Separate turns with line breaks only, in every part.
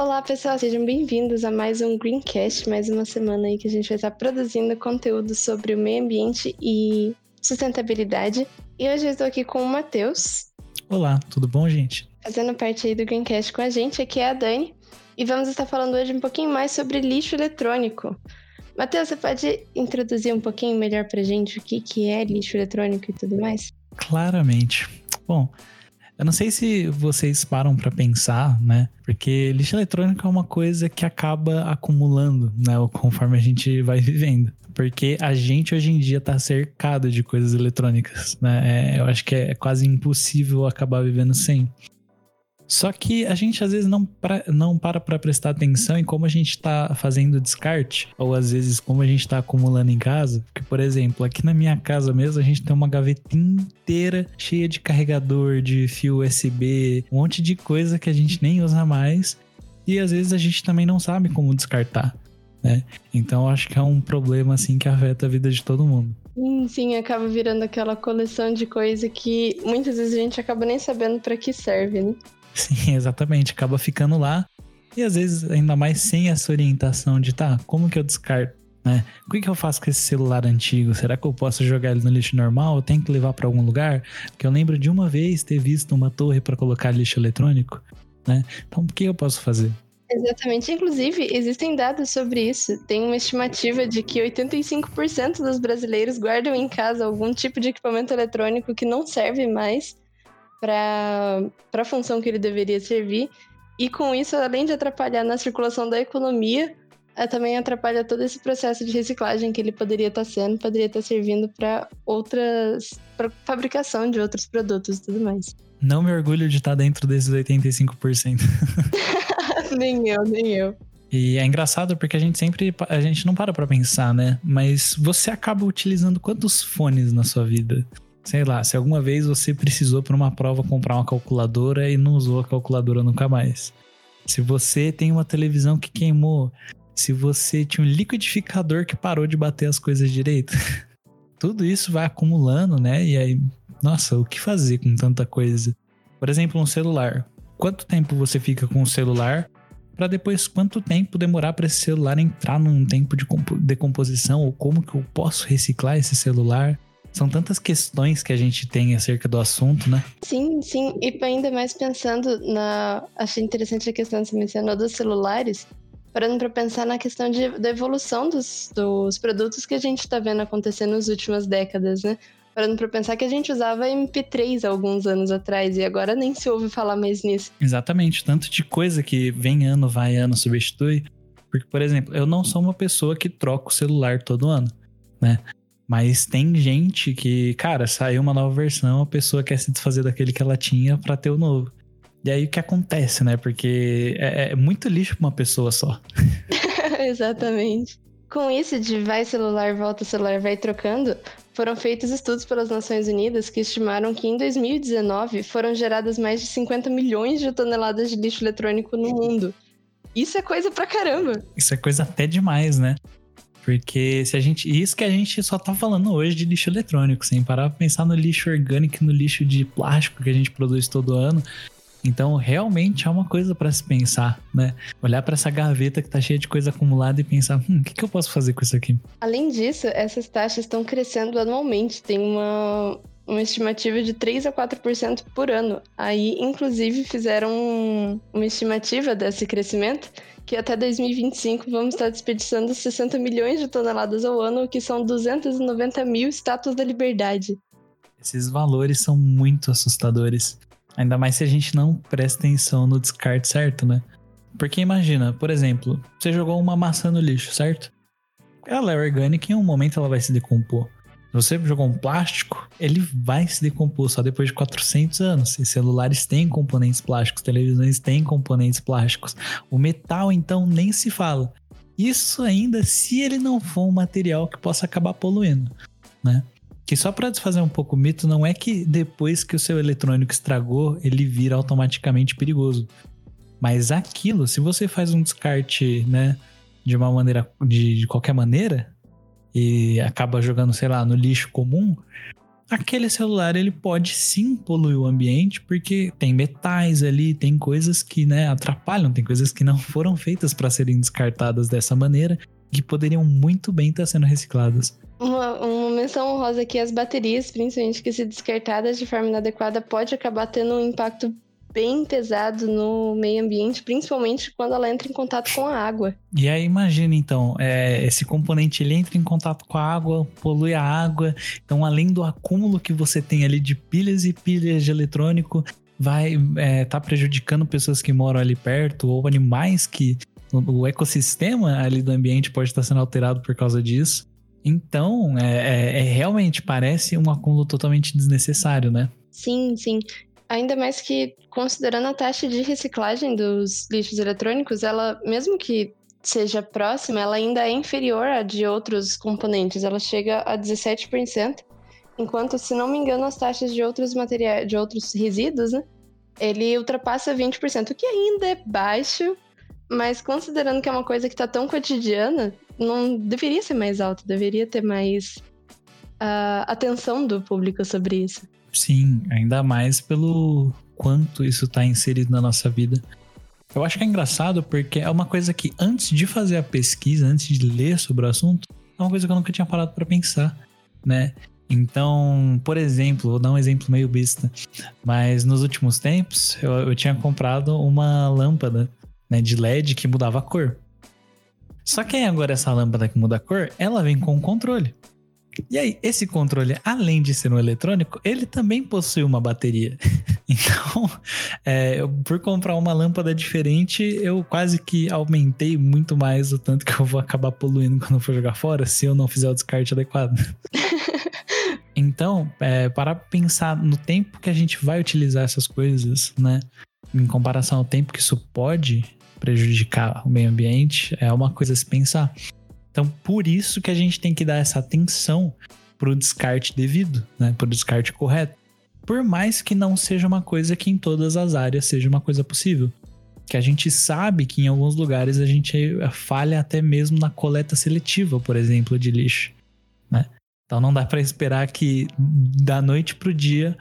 Olá, pessoal, sejam bem-vindos a mais um Greencast, mais uma semana aí que a gente vai estar produzindo conteúdo sobre o meio ambiente e sustentabilidade. E hoje eu estou aqui com o Matheus.
Olá, tudo bom, gente?
Fazendo parte aí do Greencast com a gente, aqui é a Dani. E vamos estar falando hoje um pouquinho mais sobre lixo eletrônico. Matheus, você pode introduzir um pouquinho melhor pra gente o que, que é lixo eletrônico e tudo mais?
Claramente. Bom, eu não sei se vocês param para pensar, né? Porque lixo eletrônico é uma coisa que acaba acumulando, né? Conforme a gente vai vivendo. Porque a gente hoje em dia tá cercado de coisas eletrônicas, né? É, eu acho que é quase impossível acabar vivendo sem. Só que a gente às vezes não, pra, não para para prestar atenção em como a gente está fazendo descarte, ou às vezes como a gente está acumulando em casa. Porque, por exemplo, aqui na minha casa mesmo, a gente tem uma gaveta inteira cheia de carregador, de fio USB, um monte de coisa que a gente nem usa mais. E às vezes a gente também não sabe como descartar. Né? Então acho que é um problema assim que afeta a vida de todo mundo.
Sim, sim, acaba virando aquela coleção de coisa que muitas vezes a gente acaba nem sabendo para que serve, né?
Sim, exatamente. Acaba ficando lá. E às vezes, ainda mais sem essa orientação de, tá, como que eu descarto? Né? O que, que eu faço com esse celular antigo? Será que eu posso jogar ele no lixo normal? Eu tenho que levar para algum lugar? Porque eu lembro de uma vez ter visto uma torre para colocar lixo eletrônico, né? Então, o que eu posso fazer?
Exatamente. Inclusive, existem dados sobre isso. Tem uma estimativa de que 85% dos brasileiros guardam em casa algum tipo de equipamento eletrônico que não serve mais para a função que ele deveria servir. E com isso, além de atrapalhar na circulação da economia, é, também atrapalha todo esse processo de reciclagem que ele poderia estar tá sendo, poderia estar tá servindo para outras. para fabricação de outros produtos e tudo mais.
Não me orgulho de estar tá dentro desses 85%.
nem eu, nem eu.
E é engraçado porque a gente sempre. A gente não para pra pensar, né? Mas você acaba utilizando quantos fones na sua vida? Sei lá, se alguma vez você precisou para uma prova comprar uma calculadora e não usou a calculadora nunca mais. Se você tem uma televisão que queimou, se você tinha um liquidificador que parou de bater as coisas direito. Tudo isso vai acumulando, né? E aí, nossa, o que fazer com tanta coisa? Por exemplo, um celular. Quanto tempo você fica com o celular para depois quanto tempo demorar para esse celular entrar num tempo de decomposição ou como que eu posso reciclar esse celular? São tantas questões que a gente tem acerca do assunto, né?
Sim, sim. E ainda mais pensando na. Achei interessante a questão que você mencionou dos celulares. Parando para pensar na questão de, da evolução dos, dos produtos que a gente está vendo acontecer nas últimas décadas, né? Parando para pensar que a gente usava MP3 alguns anos atrás e agora nem se ouve falar mais nisso.
Exatamente. Tanto de coisa que vem ano, vai ano, substitui. Porque, por exemplo, eu não sou uma pessoa que troca o celular todo ano, né? Mas tem gente que, cara, saiu uma nova versão, a pessoa quer se desfazer daquele que ela tinha para ter o novo. E aí o que acontece, né? Porque é, é muito lixo pra uma pessoa só.
Exatamente. Com isso de vai celular, volta celular, vai trocando, foram feitos estudos pelas Nações Unidas que estimaram que em 2019 foram geradas mais de 50 milhões de toneladas de lixo eletrônico no mundo. Isso é coisa pra caramba.
Isso é coisa até demais, né? Porque se a gente. Isso que a gente só tá falando hoje de lixo eletrônico, sem parar pra pensar no lixo orgânico, no lixo de plástico que a gente produz todo ano. Então, realmente é uma coisa para se pensar, né? Olhar para essa gaveta que tá cheia de coisa acumulada e pensar, hum, o que, que eu posso fazer com isso aqui?
Além disso, essas taxas estão crescendo anualmente. Tem uma, uma estimativa de 3 a 4% por ano. Aí, inclusive, fizeram uma estimativa desse crescimento que até 2025 vamos estar desperdiçando 60 milhões de toneladas ao ano, o que são 290 mil estátuas da liberdade.
Esses valores são muito assustadores. Ainda mais se a gente não presta atenção no descarte certo, né? Porque imagina, por exemplo, você jogou uma maçã no lixo, certo? Ela é orgânica e em um momento ela vai se decompor. Se você jogou um plástico, ele vai se decompor só depois de 400 anos. E celulares têm componentes plásticos, televisões têm componentes plásticos. O metal, então, nem se fala. Isso ainda se ele não for um material que possa acabar poluindo, né? Que só para desfazer um pouco o mito, não é que depois que o seu eletrônico estragou, ele vira automaticamente perigoso. Mas aquilo, se você faz um descarte, né, de uma maneira, de, de qualquer maneira, e acaba jogando, sei lá, no lixo comum, aquele celular ele pode sim poluir o ambiente, porque tem metais ali, tem coisas que né, atrapalham, tem coisas que não foram feitas para serem descartadas dessa maneira, que poderiam muito bem estar sendo recicladas.
Uma, uma menção honrosa aqui, as baterias, principalmente que se descartadas de forma inadequada, pode acabar tendo um impacto bem pesado no meio ambiente, principalmente quando ela entra em contato com a água.
E aí imagina então, é, esse componente ele entra em contato com a água, polui a água, então além do acúmulo que você tem ali de pilhas e pilhas de eletrônico, vai estar é, tá prejudicando pessoas que moram ali perto ou animais que o ecossistema ali do ambiente pode estar sendo alterado por causa disso. Então, é, é, é realmente parece um acúmulo totalmente desnecessário, né?
Sim, sim. Ainda mais que, considerando a taxa de reciclagem dos lixos eletrônicos, ela, mesmo que seja próxima, ela ainda é inferior à de outros componentes. Ela chega a 17%, enquanto, se não me engano, as taxas de outros materiais, de outros resíduos, né? Ele ultrapassa 20%, o que ainda é baixo, mas considerando que é uma coisa que está tão cotidiana, não deveria ser mais alto, deveria ter mais uh, atenção do público sobre isso.
Sim, ainda mais pelo quanto isso está inserido na nossa vida. Eu acho que é engraçado porque é uma coisa que antes de fazer a pesquisa, antes de ler sobre o assunto, é uma coisa que eu nunca tinha parado para pensar, né? Então, por exemplo, vou dar um exemplo meio besta, mas nos últimos tempos eu, eu tinha comprado uma lâmpada né, de LED que mudava a cor. Só que agora essa lâmpada que muda a cor, ela vem com um controle. E aí, esse controle, além de ser um eletrônico, ele também possui uma bateria. então, é, eu, por comprar uma lâmpada diferente, eu quase que aumentei muito mais o tanto que eu vou acabar poluindo quando eu for jogar fora, se eu não fizer o descarte adequado. então, é, para pensar no tempo que a gente vai utilizar essas coisas, né? Em comparação ao tempo que isso pode prejudicar o meio ambiente, é uma coisa a se pensar. Então, por isso que a gente tem que dar essa atenção para o descarte devido, né? Para o descarte correto. Por mais que não seja uma coisa que em todas as áreas seja uma coisa possível. Que a gente sabe que em alguns lugares a gente falha até mesmo na coleta seletiva, por exemplo, de lixo, né? Então não dá para esperar que da noite pro dia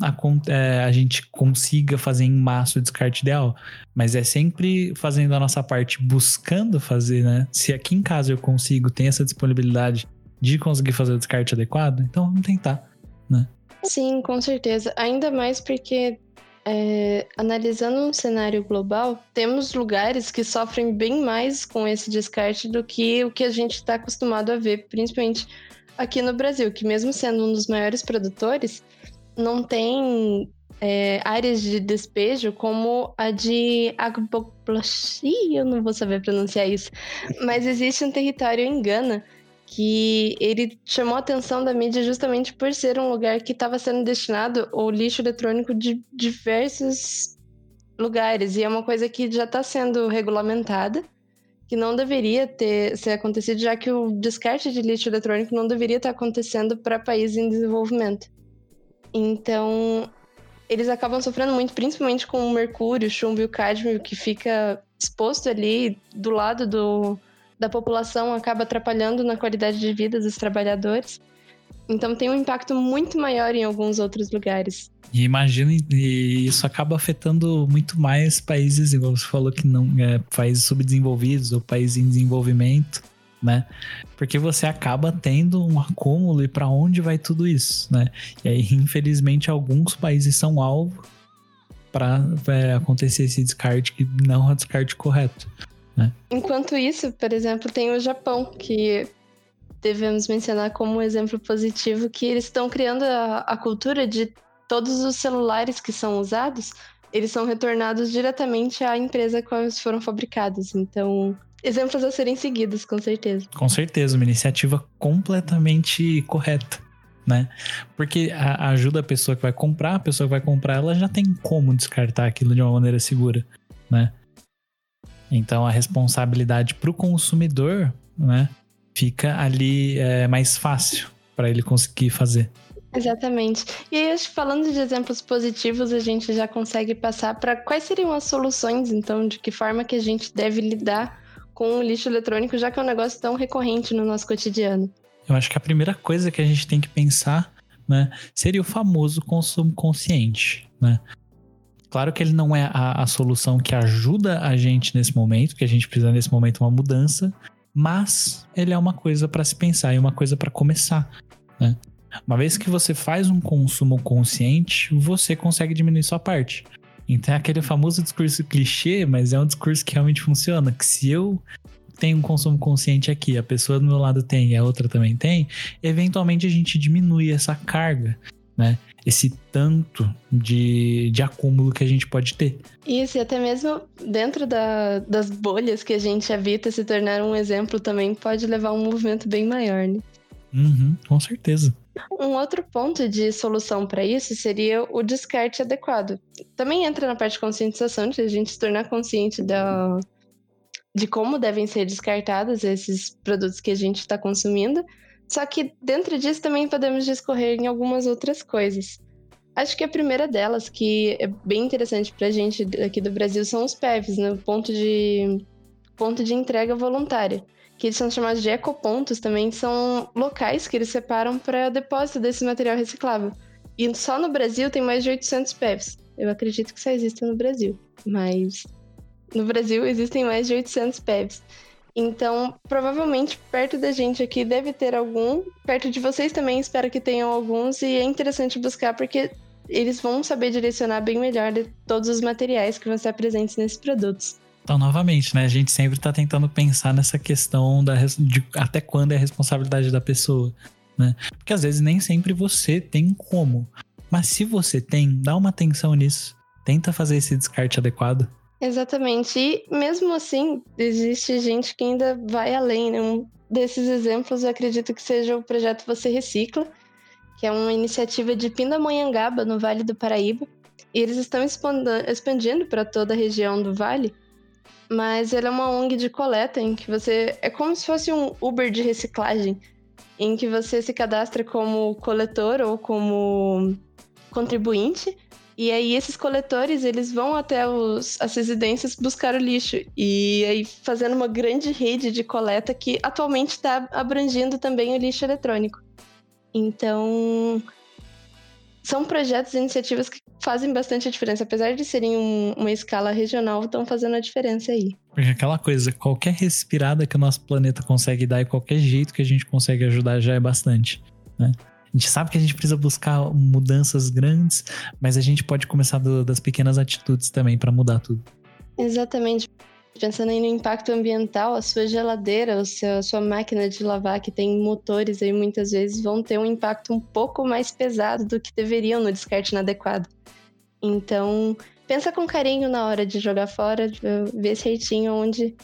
a, é, a gente consiga fazer em massa o descarte ideal. Mas é sempre fazendo a nossa parte, buscando fazer, né? Se aqui em casa eu consigo, tem essa disponibilidade de conseguir fazer o descarte adequado, então vamos tentar, né?
Sim, com certeza. Ainda mais porque é, analisando um cenário global, temos lugares que sofrem bem mais com esse descarte do que o que a gente está acostumado a ver, principalmente aqui no Brasil, que mesmo sendo um dos maiores produtores, não tem é, áreas de despejo como a de Agbogbloshi, eu não vou saber pronunciar isso, mas existe um território em Gana que ele chamou a atenção da mídia justamente por ser um lugar que estava sendo destinado ao lixo eletrônico de diversos lugares. E é uma coisa que já está sendo regulamentada que não deveria ter ser acontecido já que o descarte de lixo eletrônico não deveria estar acontecendo para países em desenvolvimento então, eles acabam sofrendo muito, principalmente com o mercúrio, o chumbo e o cádmio, que fica exposto ali do lado do, da população, acaba atrapalhando na qualidade de vida dos trabalhadores. Então tem um impacto muito maior em alguns outros lugares.
E imagina, e isso acaba afetando muito mais países, igual você falou que não é países subdesenvolvidos ou países em desenvolvimento né? Porque você acaba tendo um acúmulo e para onde vai tudo isso, né? E aí, infelizmente, alguns países são alvo para é, acontecer esse descarte que não é o descarte correto, né?
Enquanto isso, por exemplo, tem o Japão, que devemos mencionar como um exemplo positivo, que eles estão criando a, a cultura de todos os celulares que são usados, eles são retornados diretamente à empresa com quais foram fabricados. Então, exemplos a serem seguidos, com certeza.
Com certeza, uma iniciativa completamente correta. Né? Porque a, ajuda a pessoa que vai comprar, a pessoa que vai comprar, ela já tem como descartar aquilo de uma maneira segura, né? Então a responsabilidade para o consumidor, né, fica ali é, mais fácil para ele conseguir fazer.
Exatamente. E aí, falando de exemplos positivos, a gente já consegue passar para quais seriam as soluções, então, de que forma que a gente deve lidar com o lixo eletrônico, já que é um negócio tão recorrente no nosso cotidiano?
Eu acho que a primeira coisa que a gente tem que pensar né, seria o famoso consumo consciente, né? Claro que ele não é a, a, solução que ajuda a gente nesse momento, que a gente precisa nesse momento uma mudança, mas ele é uma coisa para se pensar e uma coisa para começar, né? Uma vez que você faz um consumo consciente, você consegue diminuir sua parte. Então é aquele famoso discurso clichê, mas é um discurso que realmente funciona. Que se eu tenho um consumo consciente aqui, a pessoa do meu lado tem e a outra também tem, eventualmente a gente diminui essa carga, né? Esse tanto de, de acúmulo que a gente pode ter.
Isso, e até mesmo dentro da, das bolhas que a gente habita, se tornar um exemplo também pode levar a um movimento bem maior, né?
Uhum, com certeza.
Um outro ponto de solução para isso seria o descarte adequado. Também entra na parte de conscientização, de a gente se tornar consciente da, de como devem ser descartados esses produtos que a gente está consumindo. Só que dentro disso também podemos discorrer em algumas outras coisas. Acho que a primeira delas, que é bem interessante para a gente aqui do Brasil, são os PEVs, né? ponto de, ponto de entrega voluntária que eles são chamados de ecopontos também, são locais que eles separam para depósito desse material reciclável. E só no Brasil tem mais de 800 PEVs. Eu acredito que só existem no Brasil, mas no Brasil existem mais de 800 PEVs. Então, provavelmente perto da gente aqui deve ter algum, perto de vocês também espero que tenham alguns e é interessante buscar porque eles vão saber direcionar bem melhor todos os materiais que vão estar presentes nesses produtos.
Então, novamente, né? A gente sempre está tentando pensar nessa questão da, de até quando é a responsabilidade da pessoa, né? Porque às vezes nem sempre você tem como. Mas se você tem, dá uma atenção nisso. Tenta fazer esse descarte adequado.
Exatamente. E mesmo assim, existe gente que ainda vai além. Né? Um desses exemplos, eu acredito que seja o projeto Você Recicla, que é uma iniciativa de Pindamonhangaba, no Vale do Paraíba. E eles estão expandindo para toda a região do Vale mas ele é uma ONG de coleta em que você. É como se fosse um Uber de reciclagem, em que você se cadastra como coletor ou como contribuinte. E aí esses coletores, eles vão até os, as residências buscar o lixo. E aí fazendo uma grande rede de coleta que atualmente está abrangindo também o lixo eletrônico. Então, são projetos e iniciativas que fazem bastante diferença. Apesar de serem um, uma escala regional, estão fazendo a diferença aí.
Porque aquela coisa, qualquer respirada que o nosso planeta consegue dar e qualquer jeito que a gente consegue ajudar já é bastante, né? A gente sabe que a gente precisa buscar mudanças grandes, mas a gente pode começar do, das pequenas atitudes também para mudar tudo.
Exatamente pensando aí no impacto ambiental, a sua geladeira, a sua máquina de lavar, que tem motores aí muitas vezes, vão ter um impacto um pouco mais pesado do que deveriam no descarte inadequado. Então, pensa com carinho na hora de jogar fora, ver certinho onde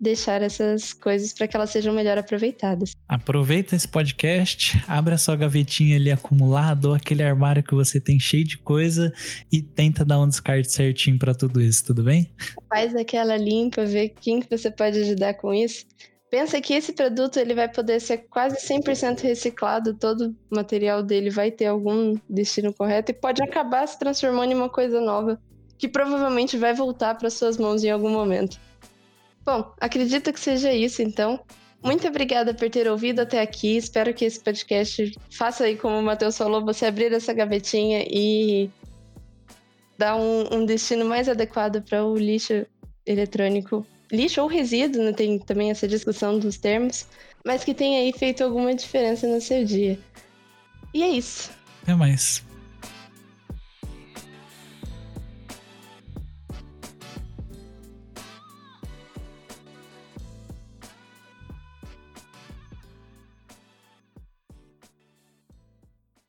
deixar essas coisas para que elas sejam melhor aproveitadas.
Aproveita esse podcast, abre a sua gavetinha ali acumulada ou aquele armário que você tem cheio de coisa e tenta dar um descarte certinho para tudo isso, tudo bem?
Faz aquela limpa, vê quem que você pode ajudar com isso. Pensa que esse produto ele vai poder ser quase 100% reciclado, todo o material dele vai ter algum destino correto e pode acabar se transformando em uma coisa nova que provavelmente vai voltar para suas mãos em algum momento. Bom, acredito que seja isso, então. Muito obrigada por ter ouvido até aqui. Espero que esse podcast faça aí, como o Matheus falou, você abrir essa gavetinha e dar um, um destino mais adequado para o lixo eletrônico. Lixo ou resíduo, né? tem também essa discussão dos termos, mas que tenha aí feito alguma diferença no seu dia. E é isso.
Até mais.